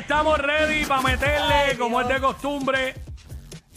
Estamos ready para meterle como es de costumbre.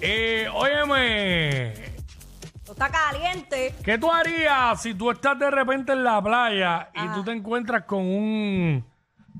Eh, óyeme, Esto Está caliente. ¿qué tú harías si tú estás de repente en la playa y tú te encuentras con un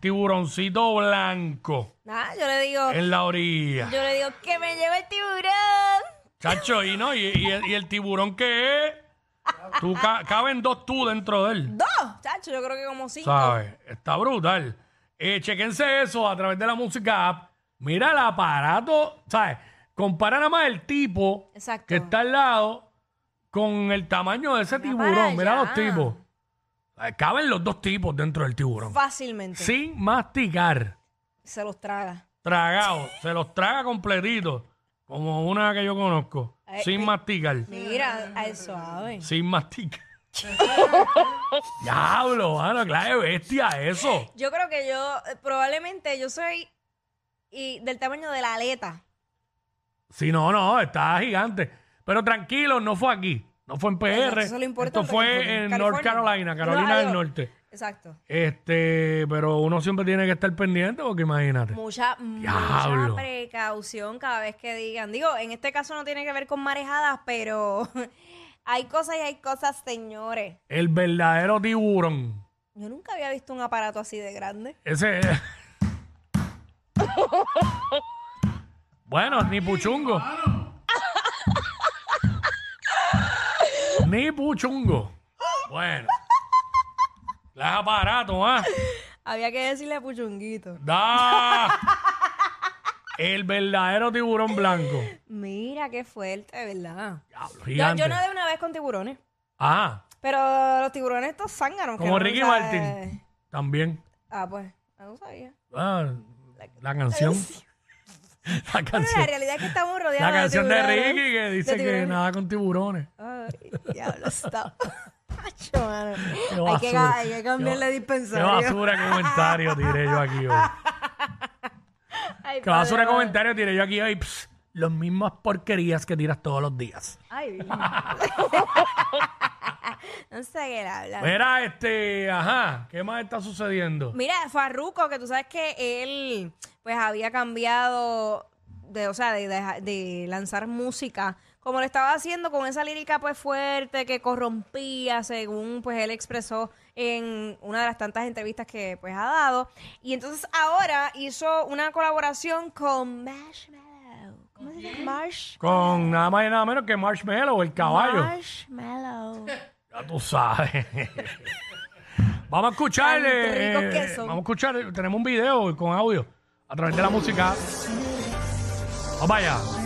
tiburoncito blanco Nada, yo le digo, en la orilla? yo le digo que me lleve el tiburón. Chacho, y no, y, y el, y el tiburón que es, tú ca- caben dos tú dentro de él. Dos, chacho, yo creo que como cinco. ¿Sabes? Está brutal. Eh, chequense eso a través de la música app. Mira el aparato, ¿sabes? Compara nada más el tipo Exacto. que está al lado con el tamaño de ese Mira tiburón. Mira allá. los tipos. Eh, Caben los dos tipos dentro del tiburón. Fácilmente. Sin masticar. Se los traga. Tragado. se los traga completitos. Como una que yo conozco. Eh, sin eh. masticar. Mira, al suave. Sin masticar. Diablo, mano, claro, de bestia eso. Yo creo que yo, eh, probablemente yo soy y del tamaño de la aleta. Sí, no, no, está gigante. Pero tranquilo, no fue aquí. No fue en PR. Exacto, eso es lo Esto fue que fue en en North California. Carolina, Carolina del. Norte. Exacto. Este, pero uno siempre tiene que estar pendiente porque imagínate. Mucha, Diablo. mucha precaución cada vez que digan. Digo, en este caso no tiene que ver con marejadas, pero hay cosas y hay cosas, señores. El verdadero tiburón. Yo nunca había visto un aparato así de grande. Ese Bueno, ni puchungo. ni puchungo. Bueno. Las aparatos, ¿ah? Había que decirle a Puchunguito. Da. El verdadero tiburón blanco. Mira qué fuerte, ¿verdad? Diablo, Yo, gigante. yo nadé una vez con tiburones. Ah, Pero los tiburones estos zánganos. que como no Ricky sabe- Martin. También. Ah, pues. No sabía. Ah, la canción. La canción. la realidad es que estamos rodeados La canción de tiburones. Ricky que dice De que tiburones. nada con tiburones. Ay, diablo, está. Macho, mano. Hay que, basura. hay que cambiarle Qué basura de comentario tiré yo aquí hoy. Ay, Qué basura de padre, comentario tiré yo aquí hoy. Pss, Las mismas porquerías que tiras todos los días. Ay, no sé qué le hablan. Mira, este, ajá, ¿qué más está sucediendo? Mira, Farruko, que tú sabes que él pues había cambiado de, o sea, de, de- de lanzar música, como lo estaba haciendo con esa lírica pues fuerte que corrompía, según pues él expresó en una de las tantas entrevistas que pues ha dado. Y entonces ahora hizo una colaboración con Marshmallow. ¿Cómo se llama? Marsh. Con nada más y nada menos que Marshmallow, el caballo. Marshmallow. Ya tú sabes. vamos a escucharle. Tan ricos que son. vamos a escuchar. Tenemos un video con audio a través de la música. Vamos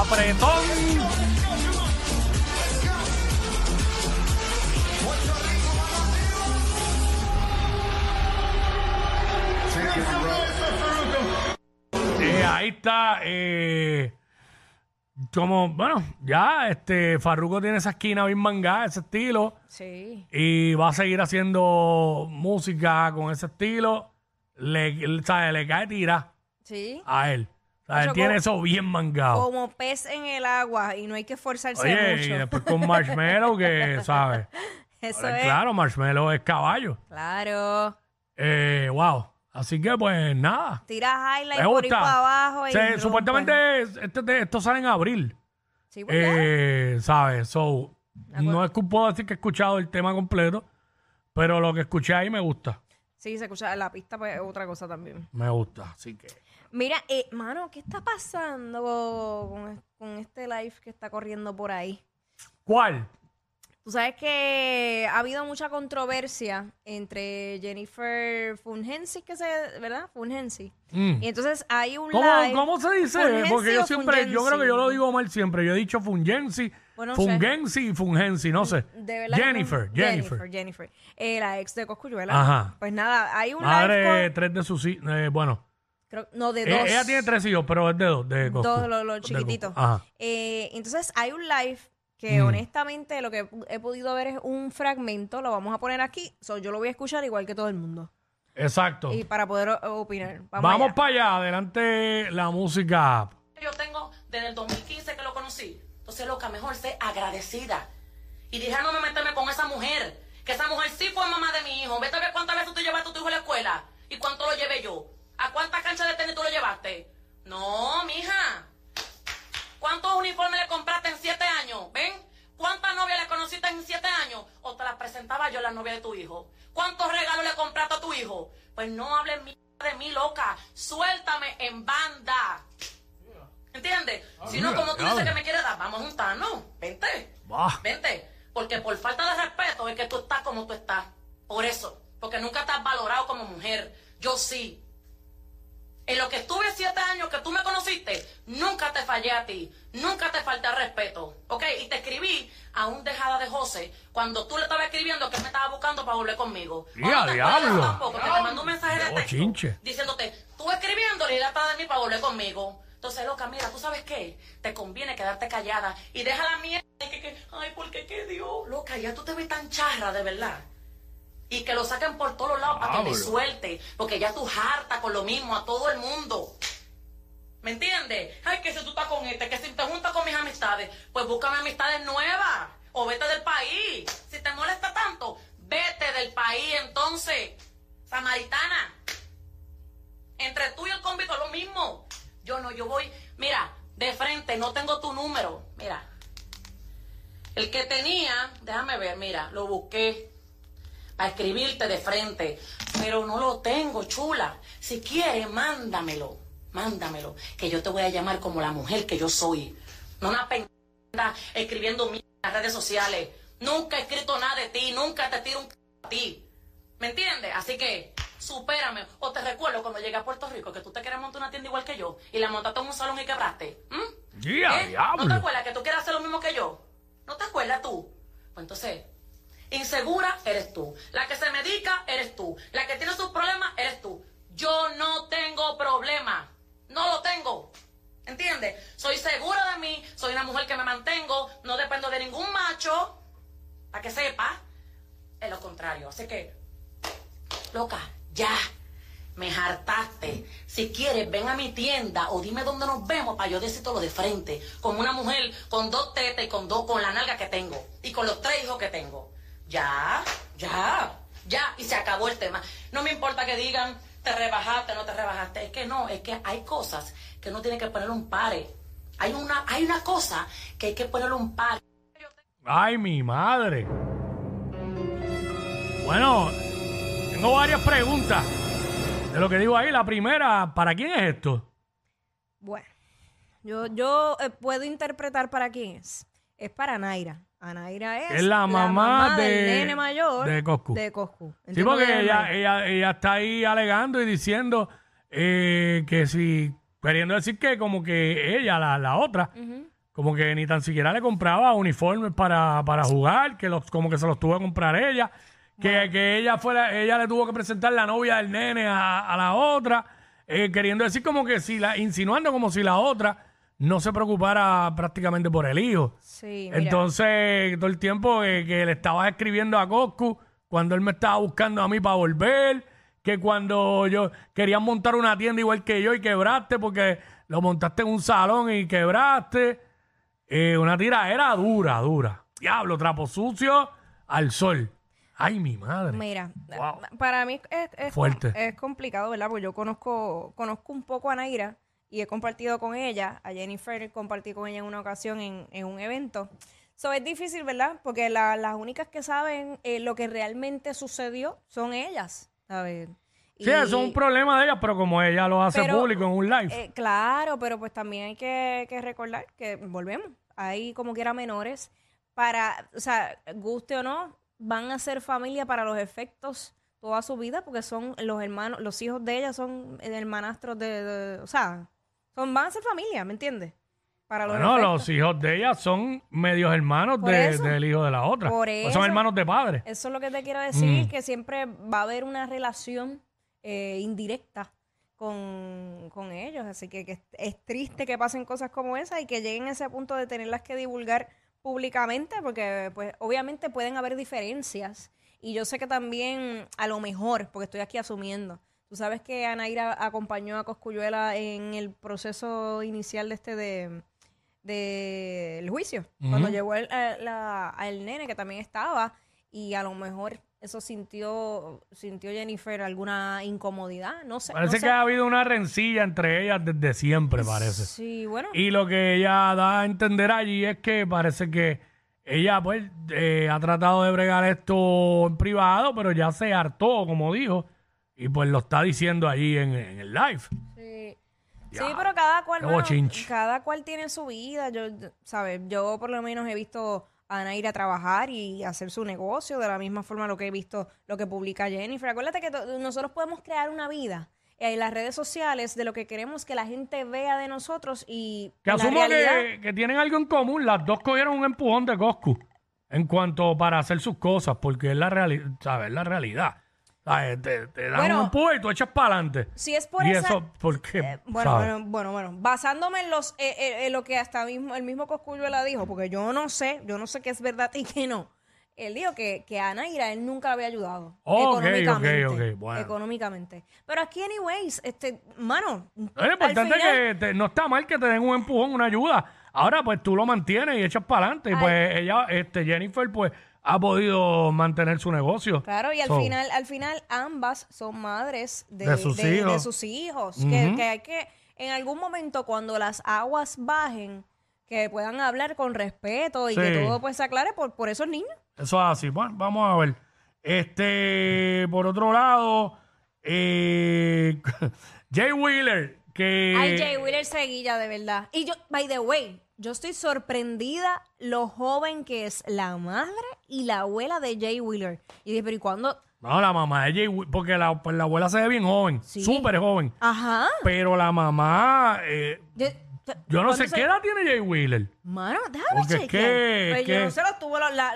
Apretón. Eh, ahí pista, eh, como, bueno, ya, este, Farruko tiene esa esquina bien mangada, ese estilo, Sí. y va a seguir haciendo música con ese estilo. Le, le- ¿sabe? le cae tira Sí. a él. O sea, él Ocho, tiene como- eso bien mangado. Como pez en el agua y no hay que esforzarse Oye, y mucho. después con Marshmallow, que, ¿sabes? Eso es. Claro, Marshmallow es caballo. Claro. Eh, wow. Así que, pues, nada. Tira highlight Me por ahí gusta. para abajo. Y Se- rompe. supuestamente este- esto sale en abril. Sí, pues ya. Eh, ¿Sabes? So, no es que puedo decir que he escuchado el tema completo, pero lo que escuché ahí me gusta. Sí, se escucha la pista, pues es otra cosa también. Me gusta. Así que. Mira, eh, mano, ¿qué está pasando con, con este live que está corriendo por ahí? ¿Cuál? Tú sabes que ha habido mucha controversia entre Jennifer Fungensi, que se, ¿verdad? Fungensi. Mm. Y entonces hay un ¿Cómo, live. cómo se dice? Fungensi Porque yo siempre, yo creo que yo lo digo mal siempre. Yo he dicho Fungensi, Bueno. Fungensi y Fungensi, no sé. De verdad no- Jennifer, Jennifer. Jennifer, Jennifer. Eh, la ex de Coscuyuela. Ajá. Pues nada, hay un Madre live de con- tres de sus eh, bueno, creo- no, de eh, dos. ella tiene tres hijos, pero es de dos. De Coscu. Dos, los, chiquititos. Ajá. Eh, entonces hay un live que Mm. honestamente lo que he podido ver es un fragmento, lo vamos a poner aquí, so, yo lo voy a escuchar igual que todo el mundo. Exacto. Y para poder opinar. Vamos, Vamos allá. para allá. Adelante la música. yo tengo desde el 2015 que lo conocí. Entonces, loca, mejor ser agradecida. Y dije, "Ah, no me meterme con esa mujer. Que esa mujer sí fue mamá de mi hijo. Vete a ver cuántas veces tú llevaste a tu hijo a la escuela. ¿Y cuánto lo llevé yo? ¿A cuántas canchas de tenis tú lo llevaste? No, mija. ¿Cuántos uniformes le compraste en siete años? ¿Ven? ¿Cuántas novias le conociste en siete años? ¿O te las presentaba yo la novia de tu hijo? ¿Cuántos regalos le compraste a tu hijo? Pues no hables mierda de mí, loca. Suéltame en banda. ¿Entiendes? Si no, como tú dices que me quieres dar, vamos a juntarnos. Vente. Bah. Vente. Porque por falta de respeto es que tú estás como tú estás. Por eso. Porque nunca estás valorado como mujer. Yo sí. En lo que estuve siete años que tú me conociste, nunca te fallé a ti. Nunca te falté al respeto. ¿Ok? Y te escribí a un dejada de José cuando tú le estabas escribiendo que él me estaba buscando para volver conmigo. ¡Ya, ¿O no diablo! tampoco? Te mandó un mensaje de texto chinche. diciéndote, tú escribiéndole y él atrás de mí para volver conmigo. Entonces, loca, mira, ¿tú sabes qué? Te conviene quedarte callada y deja la mierda. de Que, que, ay, ¿por qué qué Dios? Loca, ya tú te ves tan charra, de verdad. Y que lo saquen por todos lados para que Diablo. suelte. Porque ya tú harta con lo mismo a todo el mundo. ¿Me entiendes? Ay, que si tú estás con este, que si te juntas con mis amistades, pues búscame amistades nuevas. O vete del país. Si te molesta tanto, vete del país entonces. Samaritana. Entre tú y el es lo mismo. Yo no, yo voy, mira, de frente, no tengo tu número. Mira. El que tenía, déjame ver, mira, lo busqué para escribirte de frente, pero no lo tengo, chula. Si quieres, mándamelo, mándamelo, que yo te voy a llamar como la mujer que yo soy. No una pendeja escribiendo mierda en las redes sociales. Nunca he escrito nada de ti, nunca te tiro un c a ti. ¿Me entiendes? Así que, supérame. O te recuerdo cuando llegué a Puerto Rico que tú te quieres montar una tienda igual que yo y la montaste en un salón y quebraste. ¿Mm? ¡Ya, ¿Eh? ¿No te acuerdas que tú quieres hacer lo mismo que yo? ¿No te acuerdas tú? Pues entonces, insegura eres tú. La que se medica eres tú. La que tiene sus problemas eres tú. Yo no tengo problema. No lo tengo. ¿Entiendes? Soy segura de mí. Soy una mujer que me mantengo. No dependo de ningún macho. Para que sepa. Es lo contrario. Así que, loca, ya. Me hartaste. Si quieres, ven a mi tienda o dime dónde nos vemos para yo decirte lo de frente. Como una mujer con dos tetas y con dos, con la nalga que tengo. Y con los tres hijos que tengo. Ya, ya, ya. Y se acabó el tema. No me importa que digan, te rebajaste, no te rebajaste. Es que no, es que hay cosas que uno tiene que poner un pare. Hay una, hay una cosa que hay que ponerle un pare. Ay, mi madre. Bueno, tengo varias preguntas de lo que digo ahí. La primera, ¿para quién es esto? Bueno, yo, yo eh, puedo interpretar para quién es. Es para Naira. Anaira es, Es la mamá del de- nene mayor de Coscu. De Coscu. Sí, Entiendo que porque ella, ella, ella está ahí alegando y diciendo eh, que si, queriendo decir que como que ella, la, la otra, como que ni tan siquiera le compraba uniformes para, para jugar, que los, como que se los tuvo que comprar ella, que, que ella fuera, ella le tuvo que presentar la novia del nene a, a la otra, eh, queriendo decir como que si la, insinuando como si la otra no se preocupara prácticamente por el hijo. Sí, mira. Entonces, todo el tiempo eh, que le estaba escribiendo a Coscu, cuando él me estaba buscando a mí para volver, que cuando yo quería montar una tienda igual que yo y quebraste porque lo montaste en un salón y quebraste. Eh, una tira dura, dura. Diablo, trapo sucio al sol. Ay, mi madre. Mira, Wow. para mí es, es- Fuerte. es complicado, ¿verdad? Porque yo conozco, conozco un poco a Naira y he compartido con ella, a Jennifer compartí con ella en una ocasión en, en un evento. So, es difícil, ¿verdad? Porque la- las únicas que saben eh, lo que realmente sucedió son ellas, ¿sabes? Sí, eso es un problema de ella, pero como ella lo hace Pero, público en un live. Eh, claro, pero pues también hay que, que recordar que volvemos. Hay como quiera menores para, o sea, guste o no, van a ser familia para los efectos toda su vida porque son los hermanos, los hijos de ella son hermanastros de, de- o sea, son van a ser familia, ¿me entiendes? Para los Bueno, efectos. los hijos de ella son medios hermanos Por de- eso. del hijo de la otra. Por Pues eso. son hermanos de padre. Eso es lo que te quiero decir, Mm. que siempre va a haber una relación eh, indirecta con, con ellos. Así que, que es, es triste que pasen cosas como esa y que lleguen a ese punto de tenerlas que divulgar públicamente, porque pues obviamente pueden haber diferencias. Y yo sé que también, a lo mejor, porque estoy aquí asumiendo, tú sabes que Anaira acompañó a Coscuyuela en el proceso inicial de este de del juicio, cuando llegó el, la- al nene que también estaba y a lo mejor eso sintió sintió Jennifer alguna incomodidad, no sé. Parece no sé. que ha habido una rencilla entre ellas desde siempre, parece. Sí, bueno. Y lo que ella da a entender allí es que parece que ella pues eh, ha tratado de bregar esto en privado, pero ya se hartó, como dijo, y pues lo está diciendo allí en, en el live. Sí. Sí, pero cada cual, mano, cada cual tiene su vida. Yo, ¿sabes? Yo por lo menos he visto a Ana ir a trabajar y hacer su negocio de la misma forma lo que he visto, lo que publica Jennifer. Acuérdate que nosotros podemos crear una vida en las redes sociales de lo que queremos que la gente vea de nosotros y Que asumo realidad, que, que tienen algo en común. Las dos cogieron un empujón de Coscu en cuanto para hacer sus cosas, porque es la realidad, ¿sabes? Es la realidad. Te, te dan Bueno, un empujón y tú echas para adelante. si es por y esa- eso, ¿por qué? Eh, bueno, ¿Sabes? bueno, bueno, bueno, basándome en los eh, eh, en lo que hasta mismo el mismo Cosculluela dijo, porque yo no sé, yo no sé qué es verdad y qué no. Él dijo que, que a Ana Ira él nunca la había ayudado Ok, económicamente. ok, ok, bueno. Económicamente. Pero aquí, anyways, este, mano, Es importante final- que te- no está mal que te den un empujón, una ayuda. Ahora, pues tú lo mantienes y echas para adelante. Y pues ella, este, Jennifer, pues ha podido mantener su negocio. Claro, y al So, final, al final ambas son madres de, De sus hijos. de sus hijos. que, Ujú. que hay que, en algún momento, cuando las aguas bajen, que puedan hablar con respeto y que Sí. todo pues se aclare por, por esos niños. Eso es así. Bueno, vamos a ver. Este, por otro lado, eh, Jay Wheeler, que... Ay, Jay Wheeler Seguilla, de verdad. Y yo, by the way, yo estoy sorprendida lo joven que es la madre y la abuela de Jay Wheeler. Y dije, pero ¿y cuándo? No, la mamá de Jay Wheeler, porque la, pues, la abuela se ve bien joven, Sí. súper joven. Ajá. Pero la mamá, eh, Yo, yo no sé ¿cuándo qué edad tiene Jay Wheeler. Mano, déjame Porque es chequear. que- Pues es yo que- no sé, lo tuvo, la,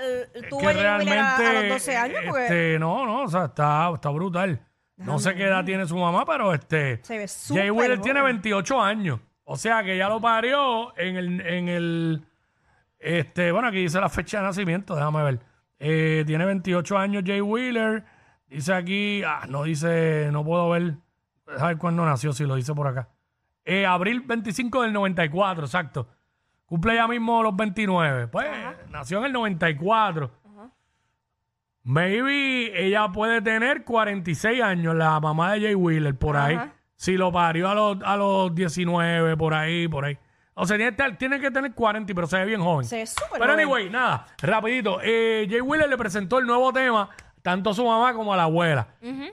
tuvo Jay Wheeler a, a los realmente, 12 años porque este, no, no, o sea, está, está brutal. No sé qué edad tiene su mamá, pero este, se ve Jay Wheeler tiene joven. 28 años. O sea que ya lo parió en el, en el, este, bueno, aquí dice la fecha de nacimiento, déjame ver. Eh, tiene 28 años Jay Wheeler. Dice aquí, ah, no dice, no puedo ver, a ver cuándo nació, si lo dice por acá. Eh, abril 25 del 94, exacto. Cumple ya mismo los 29. Pues nació en el 94. Maybe ella puede tener 46 años, la mamá de Jay Wheeler, por ahí. Ajá. Si lo parió a los, a los 19, por ahí, por ahí. O sea, tiene, que estar- tiene que tener 40, pero se ve bien joven. Se ve súper Pero joven. anyway, nada, rapidito. Eh, Jay Wheeler le presentó el nuevo tema, tanto a su mamá como a la abuela.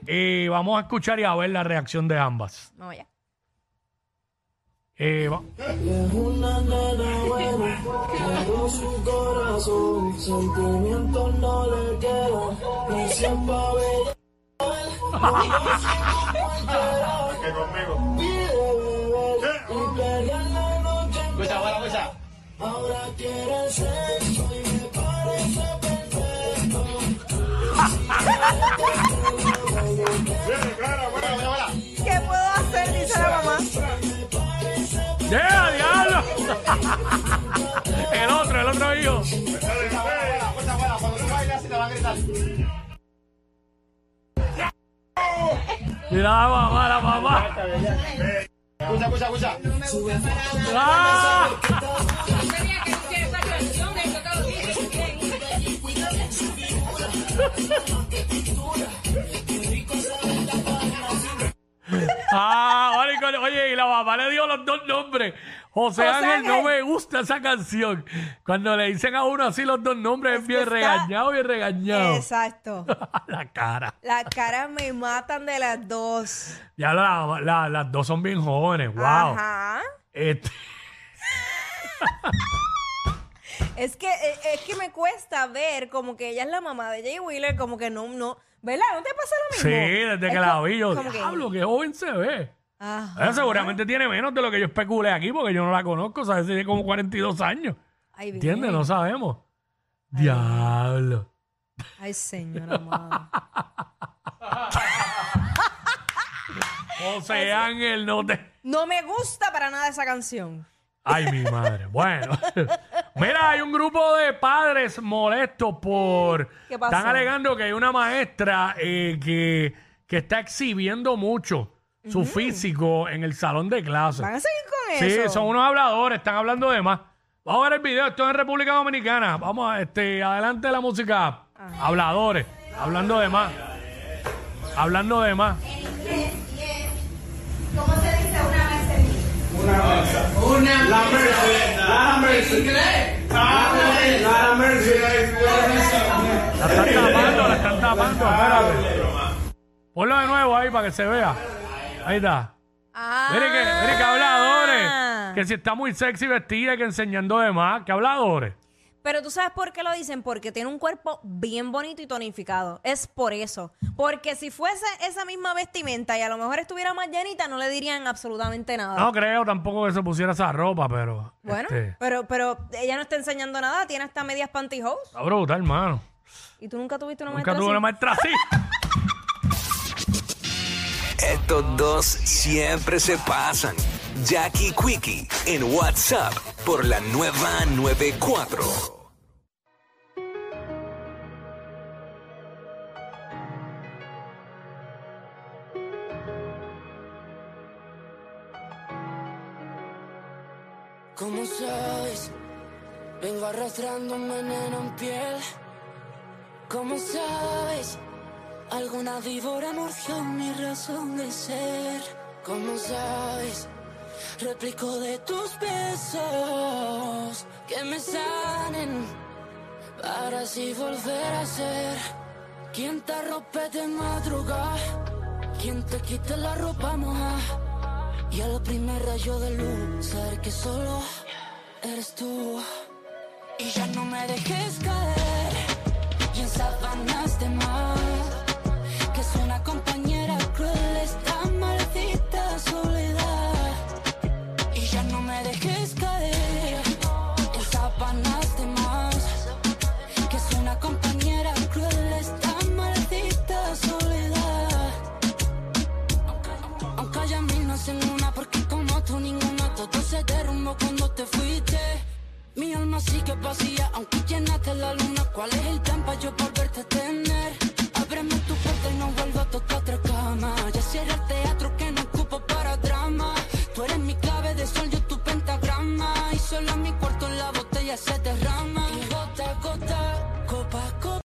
Y vamos a escuchar y a ver la reacción de ambas. No, ya. Eh, va- ahora quiere sexo y me parece perfecto. Mira la mamá, la mamá. Escucha, escucha, escucha. ¡Ah! Ah, vale, oye, y la mamá le dio los dos nombres. José José Ángel, no Ángel. me gusta esa canción. Cuando le dicen a uno así los dos nombres, es Es bien que está- regañado, bien regañado. Exacto. la cara. Las caras me matan de las dos. Ya la- la- las dos son bien jóvenes, wow. Ajá. Este, Es que, eh, es que me cuesta ver como que ella es la mamá de Jay Wheeler, como que no, no. ¿Verdad? ¿No te pasa lo sí, mismo? desde Es que la vi yo, como que- diablo, qué joven se ve. Ajá. Ella seguramente tiene menos de lo que yo especulé aquí, porque yo no la conozco, ¿sabes? Tiene como 42 años. Ay, bien. ¿Entiendes? No sabemos. Diablo. Ay, señora amada. José Ángel, no te... No me gusta para nada esa canción. Ay, mi madre. Bueno. Mira, hay un grupo de padres molestos por... ¿Qué pasó? Están alegando que hay una maestra eh, que, que está exhibiendo mucho su físico en el salón de clase. ¿Van a seguir con Sí, eso? son unos habladores, están hablando de más. Vamos a ver el video, esto es en República Dominicana. Vamos, a, este, adelante la música. Habladores, hablando de más. Hablando de más. La están tapando, la están tapando, espérate. Ponlo de nuevo ahí para que se vea. Ahí está. Ah. Mire que, mire que habladores. Que si está muy sexy vestida, que enseñando de más. Que habladores. Pero tú sabes por qué lo dicen, porque tiene un cuerpo bien bonito y tonificado. Es por eso. Porque si fuese esa misma vestimenta y a lo mejor estuviera más llenita, no le dirían absolutamente nada. No creo tampoco que se pusiera esa ropa, pero. bueno, este, pero, pero ella no está enseñando nada, tiene hasta medias pantyhose. está brutal, hermano. ¿Y tú nunca tuviste una Nunca maestra tuve una maestra así. Estos dos siempre se pasan. Jackie Quickie en WhatsApp por la nueva 94. Arrastrando un veneno en piel. ¿Cómo sabes? Alguna víbora mordió mi razón de ser. ¿Cómo sabes? Replico de tus besos que me sanen para así volver a ser. ¿Quién te rompe de madrugada? ¿Quién te quita la ropa moja? Y al primer rayo de luz, saber que solo eres tú. Y ya no me dejes caer. Y en sábanas de mar, que es una compañera cruel, esta maldita soledad. Y ya no me dejes caer. En sábanas de mar, que es una compañera cruel, esta maldita soledad. Aunque haya mil no hacen una porque como tú ninguna todo se derrumbó cuando te fuiste Mi alma sigue vacía aunque llenaste la luna ¿Cuál es el plan para yo volverte a tener? Ábreme tu puerta y no vuelvo a tocar otra cama Ya cierra el teatro